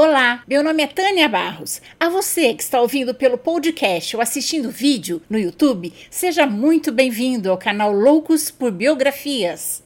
Olá, meu nome é Tânia Barros. A você que está ouvindo pelo podcast ou assistindo vídeo no YouTube, seja muito bem-vindo ao canal Loucos por Biografias.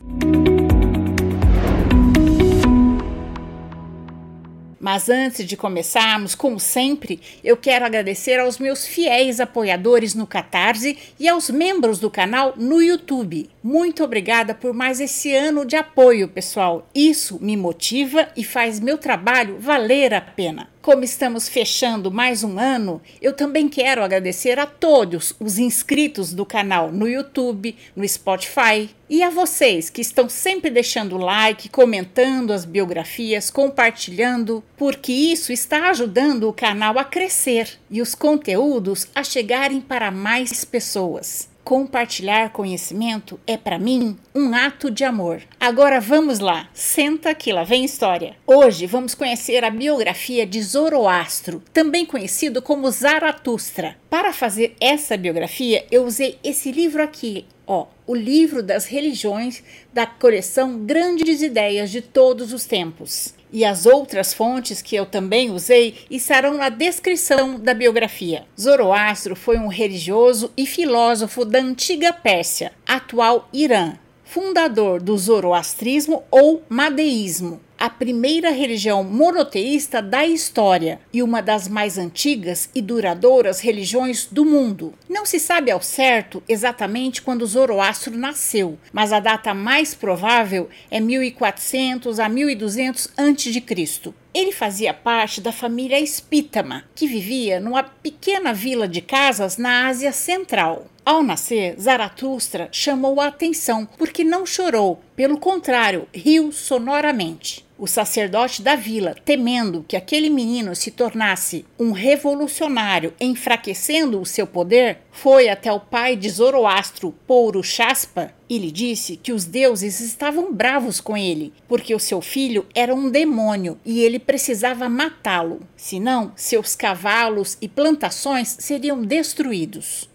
Mas antes de começarmos, como sempre, eu quero agradecer aos meus fiéis apoiadores no Catarse e aos membros do canal no YouTube. Muito obrigada por mais esse ano de apoio, pessoal. Isso me motiva e faz meu trabalho valer a pena. Como estamos fechando mais um ano, eu também quero agradecer a todos os inscritos do canal no YouTube, no Spotify e a vocês que estão sempre deixando like, comentando as biografias, compartilhando, porque isso está ajudando o canal a crescer e os conteúdos a chegarem para mais pessoas. Compartilhar conhecimento é para mim um ato de amor. Agora vamos lá, senta que lá vem história. Hoje vamos conhecer a biografia de Zoroastro, também conhecido como Zaratustra. Para fazer essa biografia, eu usei esse livro aqui, ó, o livro das religiões da coleção Grandes Ideias de Todos os Tempos e as outras fontes que eu também usei estarão na descrição da biografia. Zoroastro foi um religioso e filósofo da antiga Pérsia, atual Irã, fundador do zoroastrismo ou madeísmo a primeira religião monoteísta da história e uma das mais antigas e duradouras religiões do mundo. Não se sabe ao certo exatamente quando Zoroastro nasceu, mas a data mais provável é 1400 a 1200 a.C. Ele fazia parte da família Espítama, que vivia numa pequena vila de casas na Ásia Central. Ao nascer, Zaratustra chamou a atenção porque não chorou, pelo contrário, riu sonoramente. O sacerdote da vila, temendo que aquele menino se tornasse um revolucionário, enfraquecendo o seu poder, foi até o pai de Zoroastro, Shaspa, e lhe disse que os deuses estavam bravos com ele, porque o seu filho era um demônio e ele precisava matá-lo, senão seus cavalos e plantações seriam destruídos.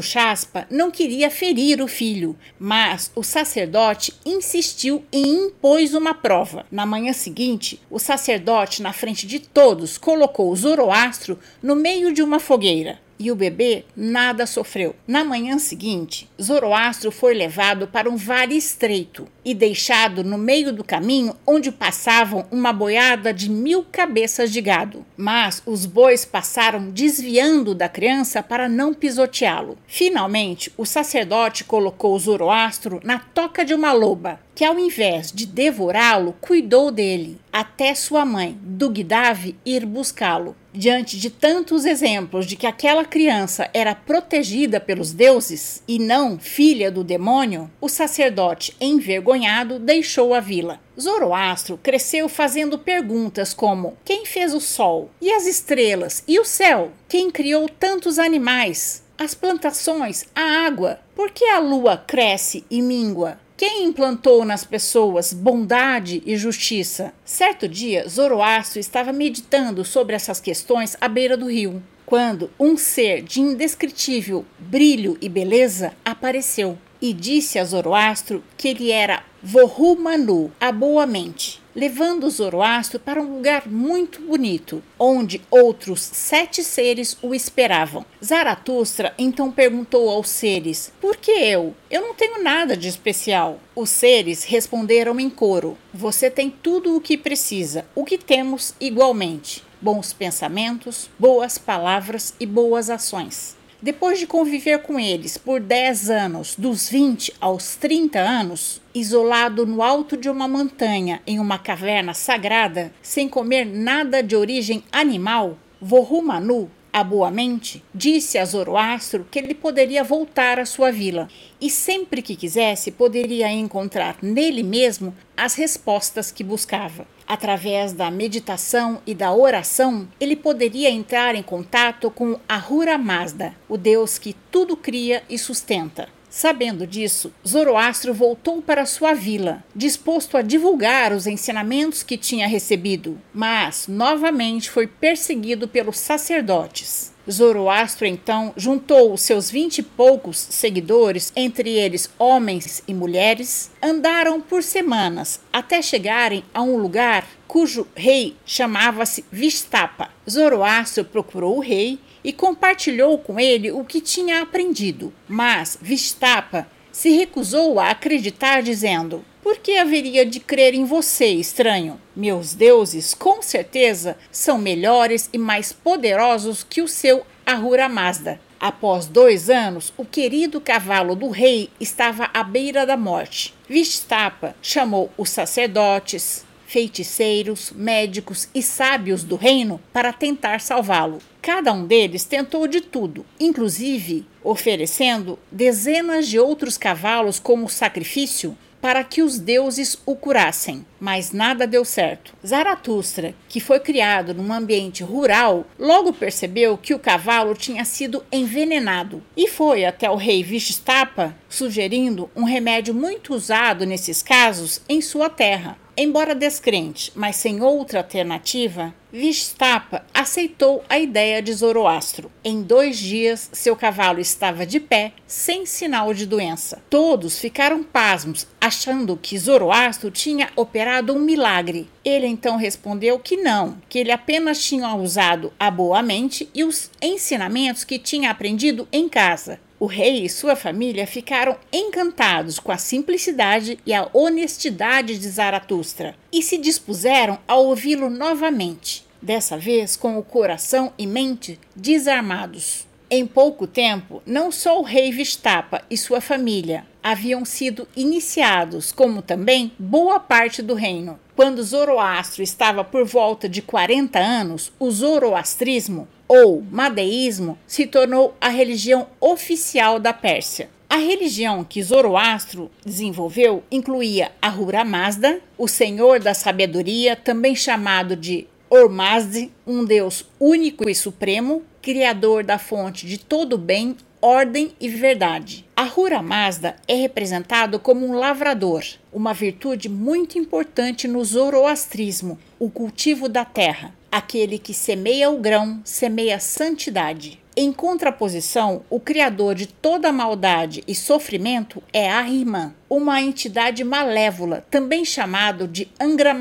Chaspa não queria ferir o filho, mas o sacerdote insistiu e impôs uma prova. Na manhã seguinte, o sacerdote, na frente de todos, colocou Zoroastro no meio de uma fogueira e o bebê nada sofreu. Na manhã seguinte, Zoroastro foi levado para um vale estreito e deixado no meio do caminho onde passavam uma boiada de mil cabeças de gado. Mas os bois passaram desviando da criança para não pisoteá-lo. Finalmente, o sacerdote colocou Zoroastro na toca de uma loba que ao invés de devorá-lo, cuidou dele, até sua mãe, Dugdave, ir buscá-lo. Diante de tantos exemplos de que aquela criança era protegida pelos deuses e não filha do demônio, o sacerdote, envergonhado, deixou a vila. Zoroastro cresceu fazendo perguntas como: quem fez o sol e as estrelas e o céu? Quem criou tantos animais? As plantações, a água? Por que a lua cresce e mingua? Quem implantou nas pessoas bondade e justiça? Certo dia, Zoroastro estava meditando sobre essas questões à beira do rio, quando um ser de indescritível brilho e beleza apareceu e disse a Zoroastro que ele era Vohu Manu, a boa mente, levando Zoroastro para um lugar muito bonito, onde outros sete seres o esperavam. Zaratustra então perguntou aos seres: Por que eu? Eu não tenho nada de especial. Os seres responderam em coro: Você tem tudo o que precisa, o que temos igualmente: bons pensamentos, boas palavras e boas ações. Depois de conviver com eles por 10 anos, dos 20 aos 30 anos, isolado no alto de uma montanha em uma caverna sagrada, sem comer nada de origem animal, Vohumanu Abuamente disse a Zoroastro que ele poderia voltar à sua vila e sempre que quisesse poderia encontrar nele mesmo as respostas que buscava. Através da meditação e da oração, ele poderia entrar em contato com Ahura Mazda, o Deus que tudo cria e sustenta. Sabendo disso, Zoroastro voltou para sua vila, disposto a divulgar os ensinamentos que tinha recebido, mas novamente foi perseguido pelos sacerdotes. Zoroastro então juntou os seus vinte e poucos seguidores, entre eles homens e mulheres, andaram por semanas até chegarem a um lugar cujo rei chamava-se Vistapa. Zoroastro procurou o rei e compartilhou com ele o que tinha aprendido, mas Vistapa se recusou a acreditar, dizendo: Por que haveria de crer em você, estranho? Meus deuses, com certeza, são melhores e mais poderosos que o seu Ahura Mazda. Após dois anos, o querido cavalo do rei estava à beira da morte. Vistapa chamou os sacerdotes, feiticeiros, médicos e sábios do reino para tentar salvá-lo. Cada um deles tentou de tudo, inclusive oferecendo dezenas de outros cavalos como sacrifício para que os deuses o curassem, mas nada deu certo. Zaratustra, que foi criado num ambiente rural, logo percebeu que o cavalo tinha sido envenenado e foi até o rei Vishtapa sugerindo um remédio muito usado nesses casos em sua terra. Embora descrente, mas sem outra alternativa, Vistapa aceitou a ideia de Zoroastro. Em dois dias, seu cavalo estava de pé, sem sinal de doença. Todos ficaram pasmos, achando que Zoroastro tinha operado um milagre. Ele então respondeu que não, que ele apenas tinha usado a boa mente e os ensinamentos que tinha aprendido em casa. O rei e sua família ficaram encantados com a simplicidade e a honestidade de Zaratustra e se dispuseram a ouvi-lo novamente, dessa vez com o coração e mente desarmados. Em pouco tempo, não só o rei Vistapa e sua família haviam sido iniciados, como também boa parte do reino. Quando Zoroastro estava por volta de 40 anos, o zoroastrismo ou madeísmo se tornou a religião oficial da Pérsia. A religião que Zoroastro desenvolveu incluía Ahura Mazda, o senhor da sabedoria, também chamado de Ormazd, um deus único e supremo, criador da fonte de todo bem, ordem e verdade. Ahura Mazda é representado como um lavrador, uma virtude muito importante no zoroastrismo, o cultivo da terra. Aquele que semeia o grão, semeia santidade. Em contraposição, o criador de toda maldade e sofrimento é Ahriman, uma entidade malévola, também chamado de Angra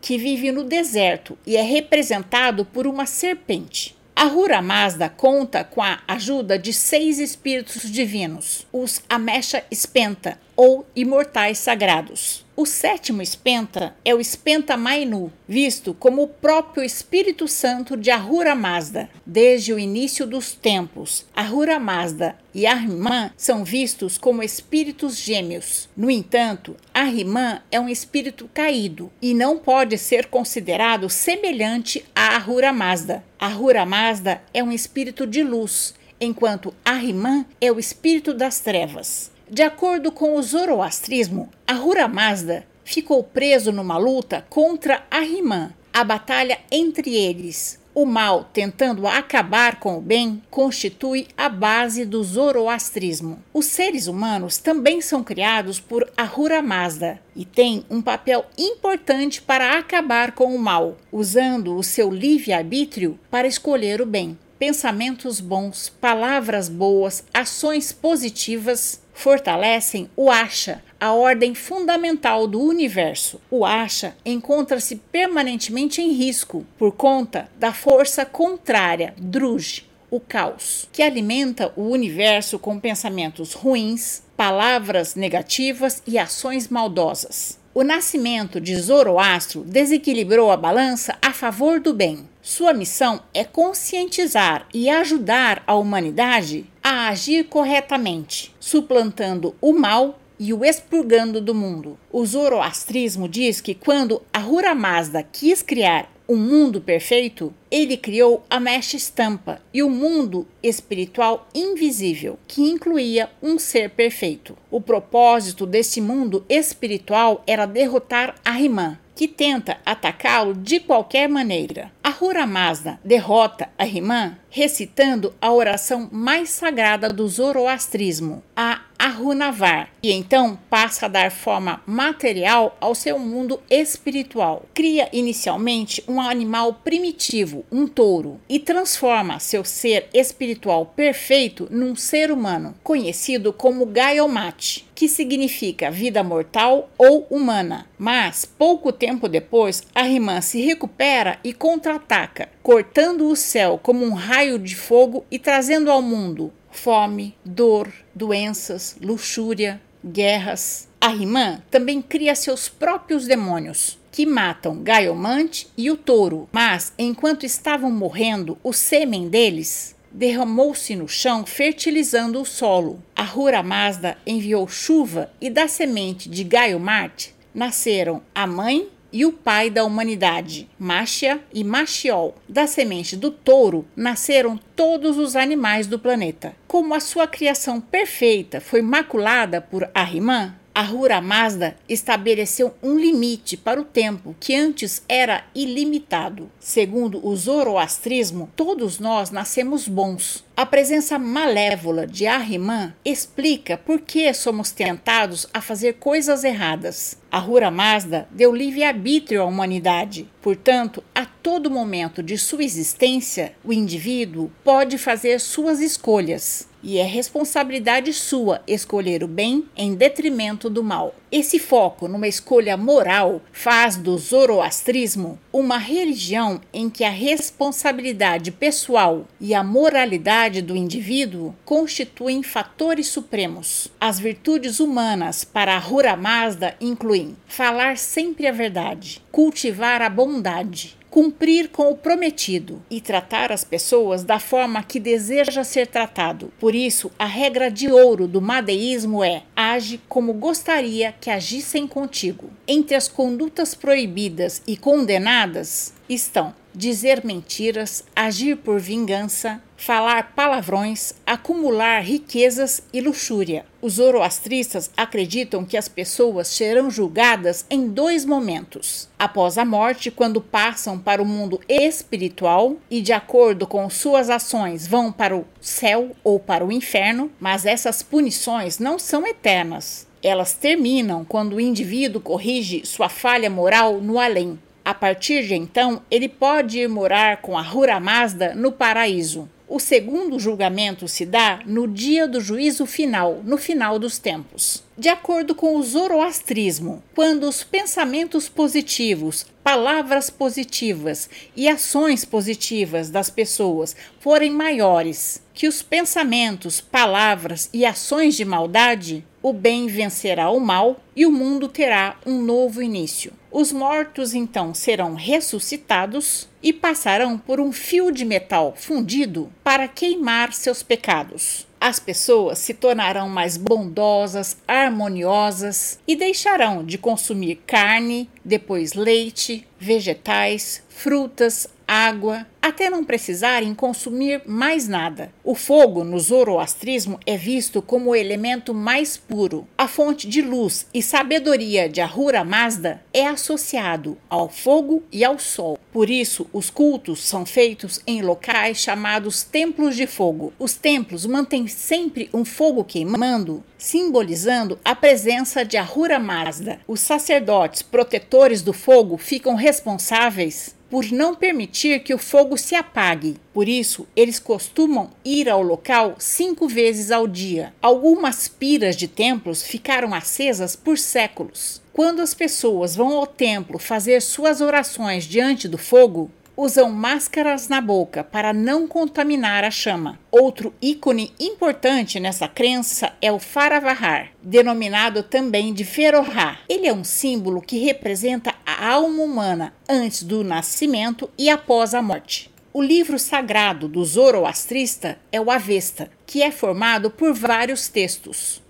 que vive no deserto e é representado por uma serpente. Ahura Mazda conta com a ajuda de seis espíritos divinos, os Amesha Spenta, ou imortais sagrados. O sétimo espenta é o espenta Mainu, visto como o próprio Espírito Santo de Ahura Mazda. Desde o início dos tempos, Ahura Mazda e Ahriman são vistos como espíritos gêmeos. No entanto, Ahriman é um espírito caído e não pode ser considerado semelhante a Ahura Mazda. Ahura Mazda é um espírito de luz, enquanto Ahriman é o espírito das trevas. De acordo com o zoroastrismo, Ahura Mazda ficou preso numa luta contra Ahriman. A batalha entre eles, o mal tentando acabar com o bem, constitui a base do zoroastrismo. Os seres humanos também são criados por Ahura Mazda e têm um papel importante para acabar com o mal, usando o seu livre-arbítrio para escolher o bem. Pensamentos bons, palavras boas, ações positivas fortalecem o Asha, a ordem fundamental do universo. O Asha encontra-se permanentemente em risco por conta da força contrária, Druj, o caos, que alimenta o universo com pensamentos ruins, palavras negativas e ações maldosas. O nascimento de Zoroastro desequilibrou a balança a favor do bem. Sua missão é conscientizar e ajudar a humanidade a agir corretamente, suplantando o mal e o expurgando do mundo. O zoroastrismo diz que quando Ahura Mazda quis criar um mundo perfeito, ele criou a mecha estampa e o mundo espiritual invisível, que incluía um ser perfeito. O propósito desse mundo espiritual era derrotar Ahriman, que tenta atacá-lo de qualquer maneira. Ahura Mazda derrota Ahriman recitando a oração mais sagrada do zoroastrismo, a Ahunavar, e então passa a dar forma material ao seu mundo espiritual. Cria inicialmente um animal primitivo, um touro, e transforma seu ser espiritual perfeito num ser humano, conhecido como Gaiomate, que significa vida mortal ou humana. Mas, pouco tempo depois, Ahriman se recupera e contra-ataca, cortando o céu como um raio de fogo e trazendo ao mundo fome, dor, doenças, luxúria, guerras. Ahriman também cria seus próprios demônios, que matam Gaiomante e o touro, mas enquanto estavam morrendo, o sêmen deles derramou-se no chão, fertilizando o solo. A Hura Mazda enviou chuva e da semente de Gaiomarte nasceram a mãe e o pai da humanidade, Machia e Machiol. Da semente do touro nasceram todos os animais do planeta. Como a sua criação perfeita foi maculada por Ahriman, Ahura Mazda estabeleceu um limite para o tempo que antes era ilimitado. Segundo o zoroastrismo, todos nós nascemos bons. A presença malévola de Ahriman explica por que somos tentados a fazer coisas erradas. Ahura Mazda deu livre-arbítrio à humanidade. Portanto, a todo momento de sua existência, o indivíduo pode fazer suas escolhas e é responsabilidade sua escolher o bem em detrimento do mal. Esse foco numa escolha moral faz do zoroastrismo uma religião em que a responsabilidade pessoal e a moralidade do indivíduo constituem fatores supremos. As virtudes humanas para a Hura Mazda incluem falar sempre a verdade, cultivar a bondade, cumprir com o prometido e tratar as pessoas da forma que deseja ser tratado. Por isso, a regra de ouro do madeísmo é: age como gostaria que agissem contigo. Entre as condutas proibidas e condenadas estão dizer mentiras, agir por vingança, falar palavrões, acumular riquezas e luxúria. Os zoroastristas acreditam que as pessoas serão julgadas em dois momentos: após a morte, quando passam para o mundo espiritual e, de acordo com suas ações, vão para o céu ou para o inferno, mas essas punições não são eternas. Elas terminam quando o indivíduo corrige sua falha moral no além. A partir de então, ele pode ir morar com a Hura Mazda no paraíso. O segundo julgamento se dá no dia do juízo final, no final dos tempos. De acordo com o zoroastrismo, quando os pensamentos positivos, palavras positivas e ações positivas das pessoas forem maiores que os pensamentos, palavras e ações de maldade, o bem vencerá o mal e o mundo terá um novo início. Os mortos então serão ressuscitados e passarão por um fio de metal fundido para queimar seus pecados. As pessoas se tornarão mais bondosas, harmoniosas e deixarão de consumir carne, depois leite, vegetais, frutas, água, até não precisarem consumir mais nada. O fogo no zoroastrismo é visto como o elemento mais puro. A fonte de luz e sabedoria de Ahura Mazda é associado ao fogo e ao sol. Por isso, os cultos são feitos em locais chamados templos de fogo. Os templos mantêm sempre um fogo queimando, simbolizando a presença de Ahura Mazda. Os sacerdotes protetores do fogo ficam responsáveis por não permitir que o fogo se apague. Por isso, eles costumam ir ao local cinco vezes ao dia. Algumas piras de templos ficaram acesas por séculos. Quando as pessoas vão ao templo fazer suas orações diante do fogo, usam máscaras na boca para não contaminar a chama. Outro ícone importante nessa crença é o Faravahar, denominado também de Ferohá. Ele é um símbolo que representa a alma humana antes do nascimento e após a morte. O livro sagrado do zoroastrista é o Avesta, que é formado por vários textos.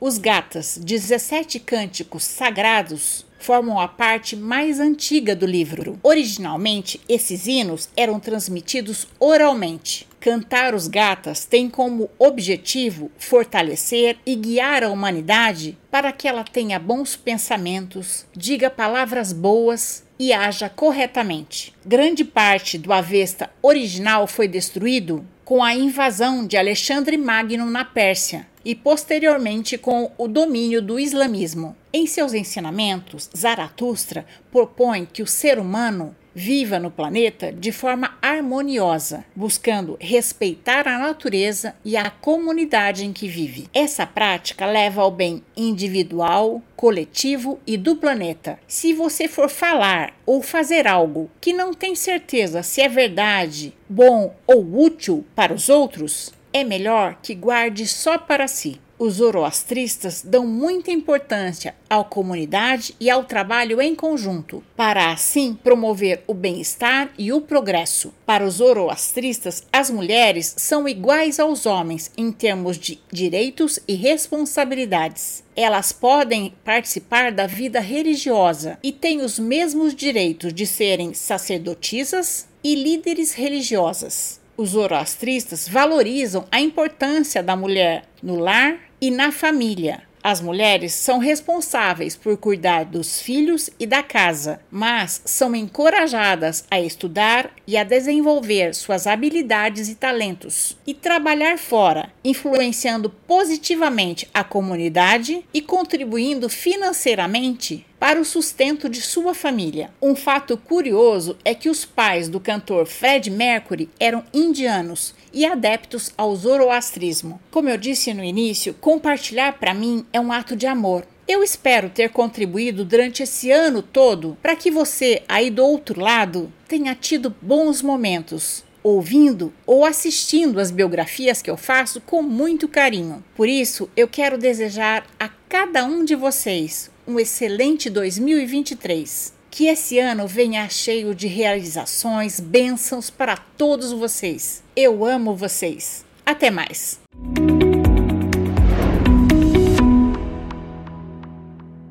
Os gatas, 17 cânticos sagrados, formam a parte mais antiga do livro. Originalmente, esses hinos eram transmitidos oralmente. Cantar os Gatas tem como objetivo fortalecer e guiar a humanidade para que ela tenha bons pensamentos, diga palavras boas e haja corretamente. Grande parte do Avesta original foi destruído com a invasão de Alexandre Magno na Pérsia e posteriormente com o domínio do islamismo. Em seus ensinamentos, Zaratustra propõe que o ser humano viva no planeta de forma harmoniosa, buscando respeitar a natureza e a comunidade em que vive. Essa prática leva ao bem individual, coletivo e do planeta. Se você for falar ou fazer algo que não tem certeza se é verdade, bom ou útil para os outros, é melhor que guarde só para si. Os zoroastristas dão muita importância à comunidade e ao trabalho em conjunto, para assim promover o bem-estar e o progresso. Para os zoroastristas, as mulheres são iguais aos homens em termos de direitos e responsabilidades. Elas podem participar da vida religiosa e têm os mesmos direitos de serem sacerdotisas e líderes religiosas. Os zoroastristas valorizam a importância da mulher no lar e na família. As mulheres são responsáveis por cuidar dos filhos e da casa, mas são encorajadas a estudar e a desenvolver suas habilidades e talentos e trabalhar fora, influenciando positivamente a comunidade e contribuindo financeiramente para o sustento de sua família. Um fato curioso é que os pais do cantor Fred Mercury eram indianos e adeptos ao zoroastrismo. Como eu disse no início, compartilhar para mim é um ato de amor. Eu espero ter contribuído durante esse ano todo para que você, aí do outro lado, tenha tido bons momentos, ouvindo ou assistindo as biografias que eu faço com muito carinho. Por isso, eu quero desejar a cada um de vocês um excelente 2023. Que esse ano venha cheio de realizações, bênçãos para todos vocês. Eu amo vocês. Até mais!